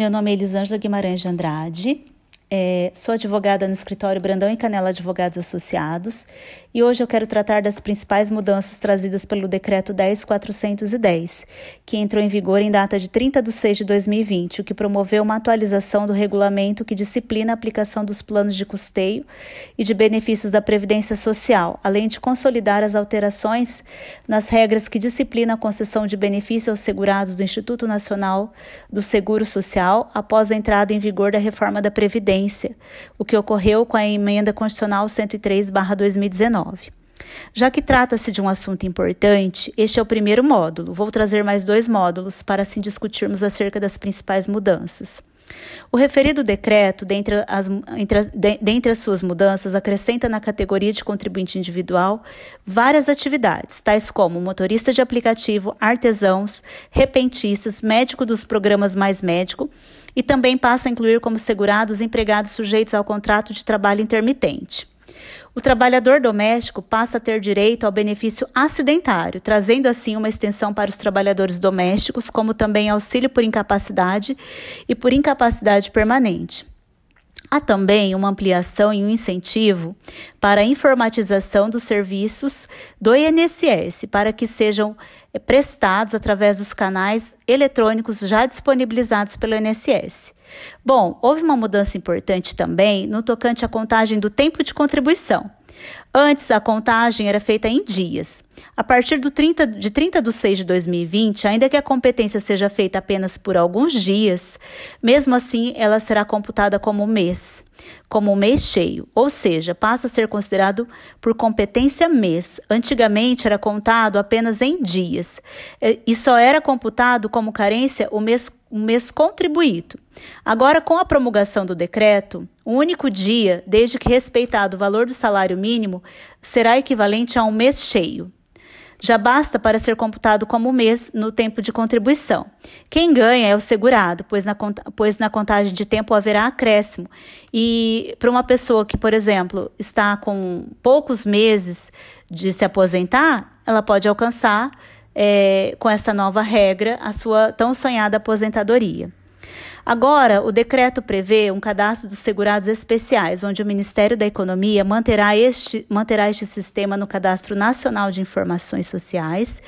Meu nome é Elisângela Guimarães de Andrade, é, sou advogada no escritório Brandão e Canela Advogados Associados e hoje eu quero tratar das principais mudanças trazidas pelo Decreto 10410, que entrou em vigor em data de 30 de 6 de 2020, o que promoveu uma atualização do regulamento que disciplina a aplicação dos planos de custeio e de benefícios da Previdência Social, além de consolidar as alterações nas regras que disciplinam a concessão de benefícios aos segurados do Instituto Nacional do Seguro Social após a entrada em vigor da reforma da Previdência o que ocorreu com a emenda constitucional 103/2019. Já que trata-se de um assunto importante, este é o primeiro módulo. Vou trazer mais dois módulos para assim discutirmos acerca das principais mudanças. O referido decreto, dentre as, entre, de, dentre as suas mudanças, acrescenta na categoria de contribuinte individual várias atividades, tais como motorista de aplicativo, artesãos, repentistas, médico dos programas Mais Médico, e também passa a incluir como segurados empregados sujeitos ao contrato de trabalho intermitente. O trabalhador doméstico passa a ter direito ao benefício acidentário, trazendo assim uma extensão para os trabalhadores domésticos, como também auxílio por incapacidade e por incapacidade permanente. Há também uma ampliação e um incentivo para a informatização dos serviços do INSS, para que sejam eh, prestados através dos canais eletrônicos já disponibilizados pelo INSS. Bom, houve uma mudança importante também no tocante à contagem do tempo de contribuição. Antes, a contagem era feita em dias. A partir do 30, de 30 de 6 de 2020, ainda que a competência seja feita apenas por alguns dias, mesmo assim ela será computada como mês, como mês cheio, ou seja, passa a ser considerado por competência mês. Antigamente era contado apenas em dias e só era computado como carência o mês, o mês contribuído. Agora, com a promulgação do decreto, o único dia, desde que respeitado o valor do salário mínimo, será equivalente a um mês cheio. Já basta para ser computado como mês no tempo de contribuição. Quem ganha é o segurado, pois na, pois na contagem de tempo haverá acréscimo. E para uma pessoa que, por exemplo, está com poucos meses de se aposentar, ela pode alcançar, é, com essa nova regra, a sua tão sonhada aposentadoria. Agora, o decreto prevê um cadastro dos segurados especiais, onde o Ministério da Economia manterá este, manterá este sistema no Cadastro Nacional de Informações Sociais,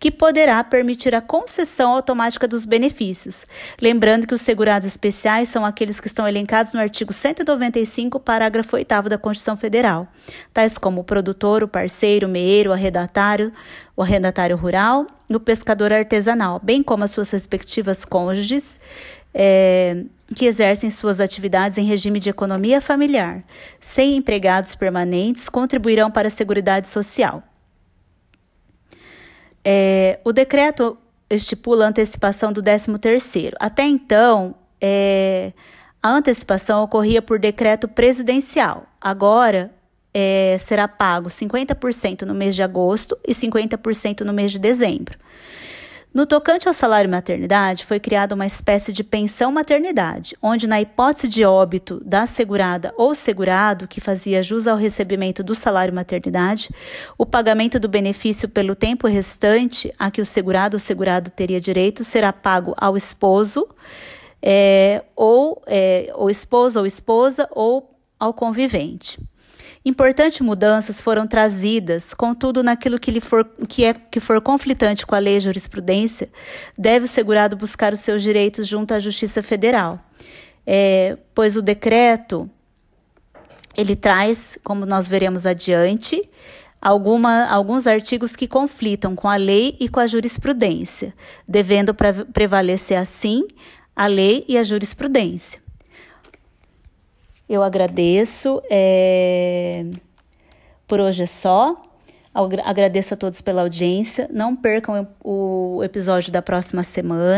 que poderá permitir a concessão automática dos benefícios. Lembrando que os segurados especiais são aqueles que estão elencados no artigo 195, parágrafo 8 da Constituição Federal, tais como o produtor, o parceiro, o meeiro, o arrendatário, o arrendatário rural e o pescador artesanal, bem como as suas respectivas cônjuges é, que exercem suas atividades em regime de economia familiar, sem empregados permanentes, contribuirão para a Seguridade Social. É, o decreto estipula a antecipação do 13º. Até então, é, a antecipação ocorria por decreto presidencial. Agora, é, será pago 50% no mês de agosto e 50% no mês de dezembro. No tocante ao salário maternidade, foi criada uma espécie de pensão maternidade, onde, na hipótese de óbito da segurada ou segurado que fazia jus ao recebimento do salário maternidade, o pagamento do benefício pelo tempo restante a que o segurado ou segurado teria direito será pago ao esposo, é, ou é, esposo ou esposa, ou ao convivente. Importantes mudanças foram trazidas, contudo, naquilo que, lhe for, que, é, que for conflitante com a lei e jurisprudência, deve o segurado buscar os seus direitos junto à Justiça Federal. É, pois o decreto ele traz, como nós veremos adiante, alguma, alguns artigos que conflitam com a lei e com a jurisprudência, devendo prevalecer assim a lei e a jurisprudência. Eu agradeço. É... Por hoje é só. Agradeço a todos pela audiência. Não percam o episódio da próxima semana.